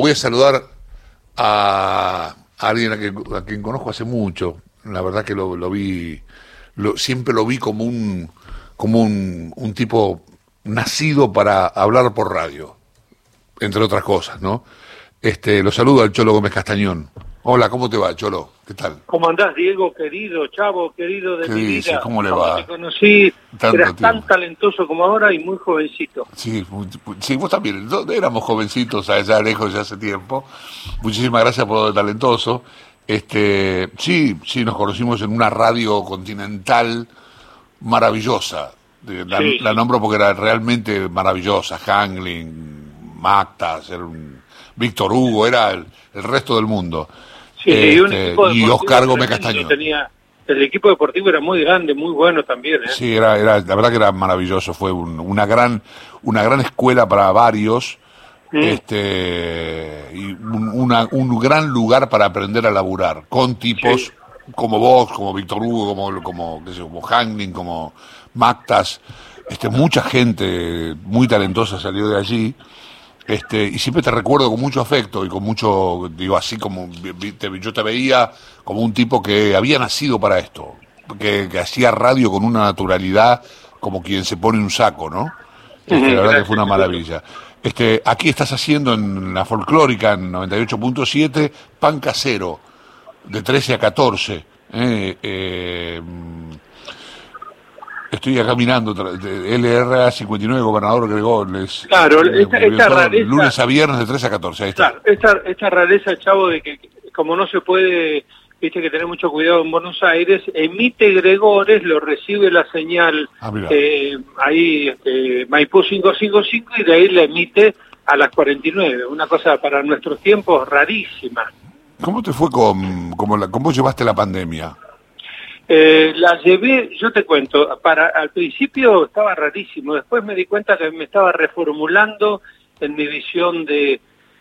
voy a saludar a, alguien a, quien conozco hace mucho. La verdad que lo, vi, lo, siempre lo vi como un, como un, un tipo nacido para hablar por radio, entre otras cosas, ¿no? Este, lo saludo al Cholo Gómez Castañón. Hola, ¿cómo te va, Cholo? ¿Qué tal? ¿Cómo andás, Diego, querido, chavo, querido de mi vida? ¿Cómo le va? te conocí, eras tan talentoso como ahora y muy jovencito. Sí, sí, vos también. Éramos jovencitos allá lejos ya hace tiempo. Muchísimas gracias por lo talentoso. Este, sí, sí, nos conocimos en una radio continental maravillosa. La, nombro porque era realmente maravillosa. Hangling, Mactas, Víctor Hugo, era el resto del mundo. Sí, este, y, Oscar Gómez Castaño. Tenía, el equipo deportivo era muy grande, muy bueno también. ¿eh? Sí, era, era, la verdad que era maravilloso, fue una, gran, una gran escuela para varios. Este, y un, un gran lugar para aprender a laburar, con tipos como vos, como Víctor Hugo, como, como, qué sé, como Hangling, como Mactas, este, mucha gente muy talentosa salió de allí este, y siempre te recuerdo con mucho afecto y con mucho, digo, así como yo te veía como un tipo que había nacido para esto, que, hacía radio con una naturalidad como quien se pone un saco, ¿no? Este, la verdad que fue una maravilla. Este, aquí estás haciendo en la folclórica, en 98.7, pan casero, de 13 a 14. Eh, eh, Estoy acá mirando, LRA 59, gobernador Gregones. Claro, esta, rareza. Lunes a viernes de 3 a 14, ahí está. Claro, esta, rareza, chavo, de que como no se puede, viste que tener mucho cuidado en Buenos Aires, emite Gregores, lo recibe la señal ah, eh, ahí, este, Maipú 555, y de ahí la emite a las 49. Una cosa para nuestros tiempos rarísima. ¿Cómo te fue con, como la, cómo llevaste la pandemia? Eh, la llevé, yo te cuento, para al principio estaba rarísimo, después me di cuenta que me estaba reformulando en mi visión de,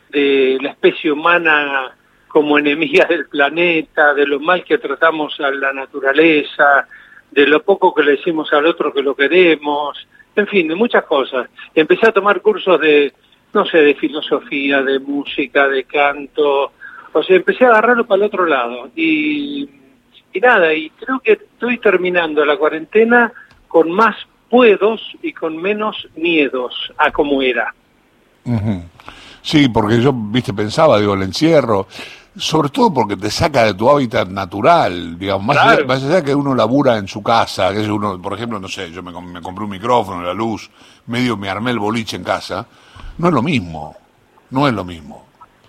de la especie humana como enemiga del planeta, de lo mal que tratamos a la naturaleza, de lo poco que le decimos al otro que lo queremos, en fin, de muchas cosas. Empecé a tomar cursos de, no sé, de filosofía, de música, de canto, o sea, empecé a agarrarlo para el otro lado y y nada, y creo que estoy terminando la cuarentena con más puedos y con menos miedos a como era. Sí, porque yo, viste, pensaba, digo, el encierro, sobre todo porque te saca de tu hábitat natural, digamos, más, allá, que uno labura en su casa, que es uno, por ejemplo, no sé, yo me, compré un micrófono, la luz, medio me armé el boliche en casa, no es lo mismo, no es lo mismo,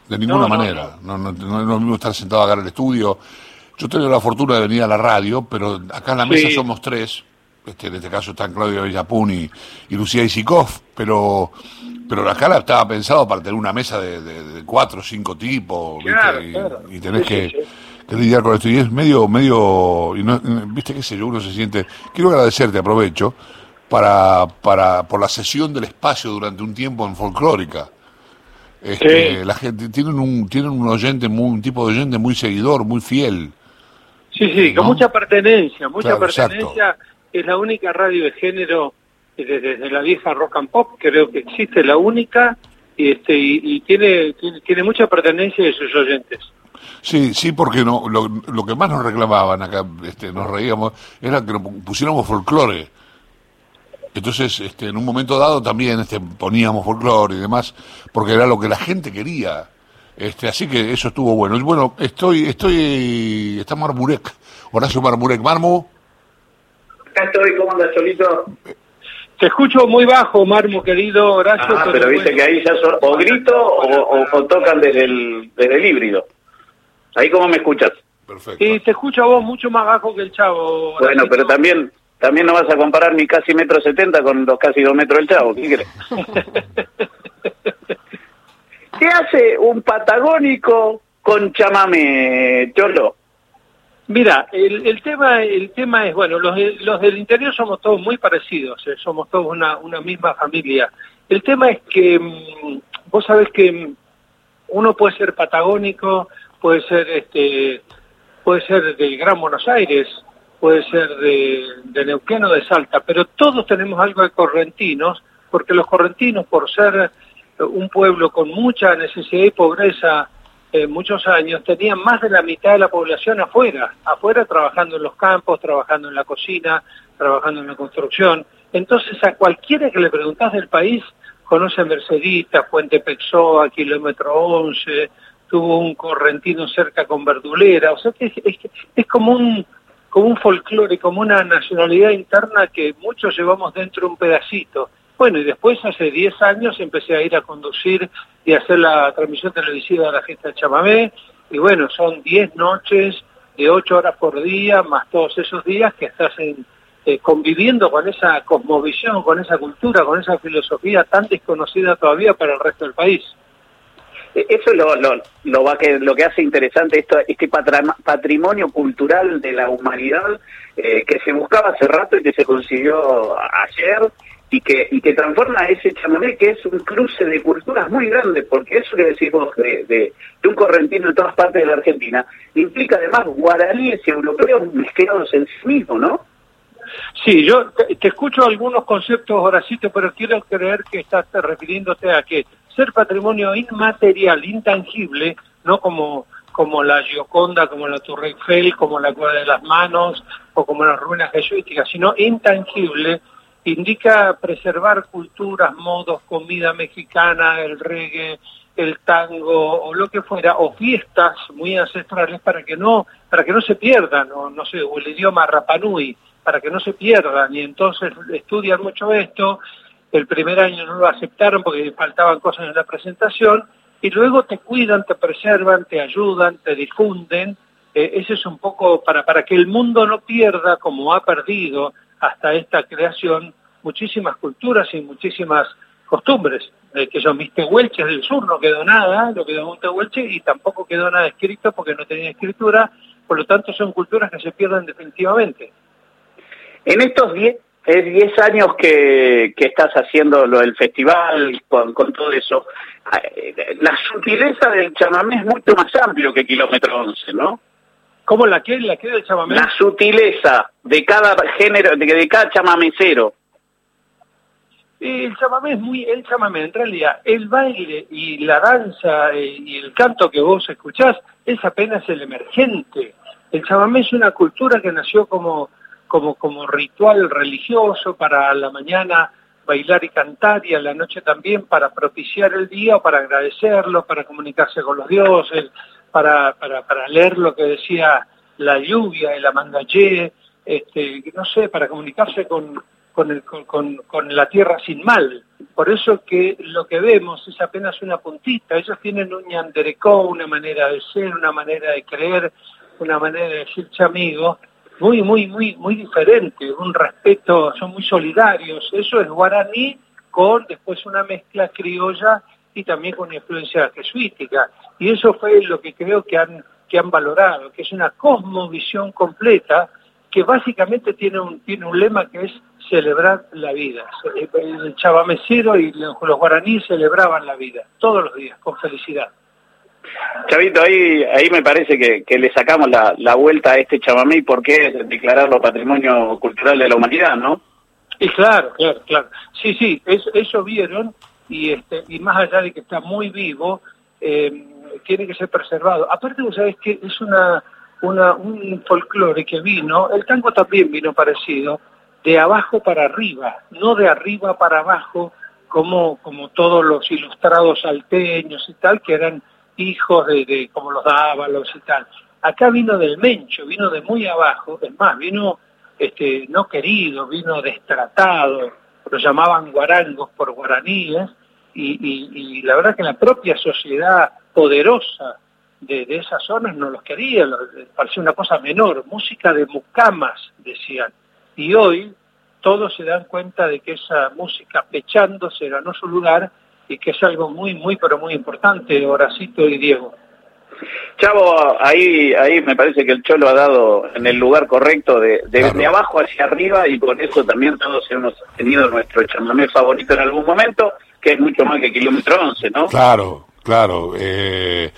de ninguna manera, no, no, no, es lo mismo estar sentado acá en el estudio, yo tengo la fortuna de venir a la radio, pero acá en la mesa somos tres. Este, en este caso están Claudio Villapun y, Lucía Isikov, pero pero la estaba pensado para tener una mesa de, cuatro o cinco tipos, Y, tenés que, lidiar con esto. Y es medio, medio, y no, viste qué sé yo, uno se siente... Quiero agradecerte, aprovecho, para, para, por la sesión del espacio durante un tiempo en Folclórica. Este, La gente, tienen un, tienen un oyente, muy, un tipo de oyente muy seguidor, muy fiel. Sí, sí, con mucha pertenencia, mucha pertenencia. Es la única radio de género desde, la vieja rock and pop, creo que existe, la única, y, este, y, tiene, tiene, mucha pertenencia de sus oyentes. Sí, sí, porque no, lo, lo que más nos reclamaban acá, este, nos reíamos, era que pusiéramos folclore. Entonces, este, en un momento dado también este, poníamos folclore y demás, porque era lo que la gente quería. Este, así que eso estuvo bueno. Y bueno, estoy, estoy, está Marmurek, Horacio Marmurek. Marmo. Acá estoy, ¿cómo andas, Solito? Te escucho muy bajo, Marmo, querido Horacio. Ah, pero, viste que ahí ya son, o grito o, tocan desde el, desde el híbrido. Ahí cómo me escuchas. Perfecto. Y te escucho a vos mucho más bajo que el chavo. Bueno, pero también también no vas a comparar mi casi metro setenta con los casi dos metros del chavo, ¿qué crees? ¿Qué hace un patagónico con chamame, Cholo? Mira, el, tema el tema es, bueno, los, los del interior somos todos muy parecidos, eh, somos todos una, una misma familia. El tema es que mm, vos sabés que mm, uno puede ser patagónico, puede ser este puede ser del Gran Buenos Aires, puede ser de, de Neuquén o de Salta, pero todos tenemos algo de correntinos, porque los correntinos, por ser un pueblo con mucha necesidad y pobreza eh, muchos años, tenía más de la mitad de la población afuera, afuera trabajando en los campos, trabajando en la cocina, trabajando en la construcción. Entonces a cualquiera que le preguntas del país, conoce Mercedita, Fuente Pexoa, Kilómetro 11, tuvo un correntino cerca con Verdulera, o sea que es, es como un como un folclore, como una nacionalidad interna que muchos llevamos dentro un pedacito. Bueno, y después hace 10 años empecé a ir a conducir y hacer la transmisión televisiva de la fiesta de chamamé, y bueno, son 10 noches de 8 horas por día, más todos esos días que estás eh, conviviendo con esa cosmovisión, con esa cultura, con esa filosofía tan desconocida todavía para el resto del país. Eh, eso es lo, lo, lo, va que, lo que hace interesante esto, este patrimonio cultural de la humanidad eh, que se buscaba hace rato y que se consiguió ayer y que, y que transforma ese chamamé que es un cruce de culturas muy grande, porque eso que decís vos de, de, un correntino en todas partes de la Argentina implica además guaraníes y europeos mezclados en sí mismo, ¿no? Sí, yo te, escucho algunos conceptos, Horacito, pero quiero creer que estás refiriéndote a que ser patrimonio inmaterial, intangible, no como, como la Gioconda, como la Torre Eiffel, como la Cueva de las Manos o como las ruinas jesuíticas, sino intangible, indica preservar culturas, modos, comida mexicana, el reggae, el tango o lo que fuera, o fiestas muy ancestrales para que no, para que no se pierdan, o no sé, o el idioma Rapanui, para que no se pierdan, y entonces estudian mucho esto, el primer año no lo aceptaron porque faltaban cosas en la presentación, y luego te cuidan, te preservan, te ayudan, te difunden. Eh, ese es un poco para, para que el mundo no pierda, como ha perdido hasta esta creación, muchísimas culturas y muchísimas costumbres, eh, que son mis tehuelches del sur, no quedó nada, lo quedó un tehuelche y tampoco quedó nada escrito porque no tenía escritura, por lo tanto son culturas que se pierden definitivamente. En estos 10 es 10 años que, que estás haciendo lo del festival, con, con todo eso. Eh, la sutileza del chamamé es mucho más amplio que Kilómetro 11, ¿no? ¿Cómo la que, la que del chamamé? La sutileza de cada género, de, de cada chamamecero. El chamamé es muy, el chamamé en realidad, el baile y la danza eh, y el canto que vos escuchás es apenas el emergente. El chamamé es una cultura que nació como como, como ritual religioso para la mañana bailar y cantar y a la noche también para propiciar el día o para agradecerlo, para comunicarse con los dioses, para, para, para leer lo que decía la lluvia, el amandayé, este, no sé, para comunicarse con, con, el, con, con, la tierra sin mal. Por eso que lo que vemos es apenas una puntita. Ellos tienen un ñanderecó, una manera de ser, una manera de creer, una manera de decirse amigo, muy, muy, muy, muy diferente, un respeto, son muy solidarios. Eso es guaraní con después una mezcla criolla y también con influencia jesuítica. Y eso fue lo que creo que han, que han valorado, que es una cosmovisión completa que básicamente tiene un, tiene un lema que es celebrar la vida. El chavamecero y los guaraníes celebraban la vida todos los días, con felicidad. Chavito, ahí, ahí me parece que, le sacamos la, la, vuelta a este chamamé y por qué declararlo patrimonio cultural de la humanidad, ¿no? Y claro, claro, claro. Sí, sí, eso, eso vieron y, este, y más allá de que está muy vivo, eh, tiene que ser preservado. Aparte, vos sabés que es una, una, un folclore que vino, el tango también vino parecido, de abajo para arriba, no de arriba para abajo, como, como todos los ilustrados salteños y tal, que eran hijos de, de como los dávalos y tal. Acá vino del mencho, vino de muy abajo, es más, vino este, no querido, vino destratado, lo llamaban guarangos por guaraníes, y, y, y la verdad que la propia sociedad poderosa de, de esas zonas no los quería, parecía una cosa menor, música de mucamas, decían. Y hoy todos se dan cuenta de que esa música pechándose ganó su lugar y que es algo muy, muy, pero muy importante, Horacito y Diego. Chavo, ahí, ahí me parece que el Cholo ha dado en el lugar correcto de, de, abajo hacia arriba y por eso también todos hemos tenido nuestro chamamé favorito en algún momento, que es mucho más que Kilómetro 11, ¿no? Claro, claro. Eh,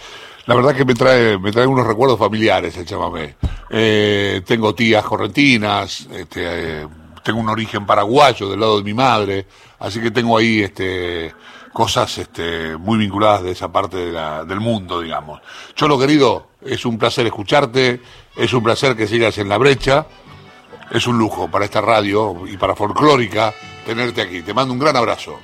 la verdad que me trae, me trae unos recuerdos familiares el chamamé. Eh, tengo tías correntinas, este, eh, tengo un origen paraguayo del lado de mi madre, así que tengo ahí este cosas este, muy vinculadas de esa parte de la, del mundo, digamos. Cholo querido, es un placer escucharte, es un placer que sigas en la brecha, es un lujo para esta radio y para Folclórica tenerte aquí. Te mando un gran abrazo.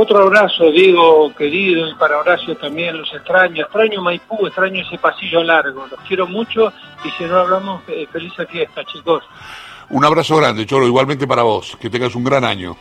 Otro abrazo, Diego, querido, y para Horacio también, los extraño. Extraño Maipú, extraño ese pasillo largo. Los quiero mucho y si no hablamos, eh, feliz fiesta, chicos. Un abrazo grande, Cholo, igualmente para vos. Que tengas un gran año.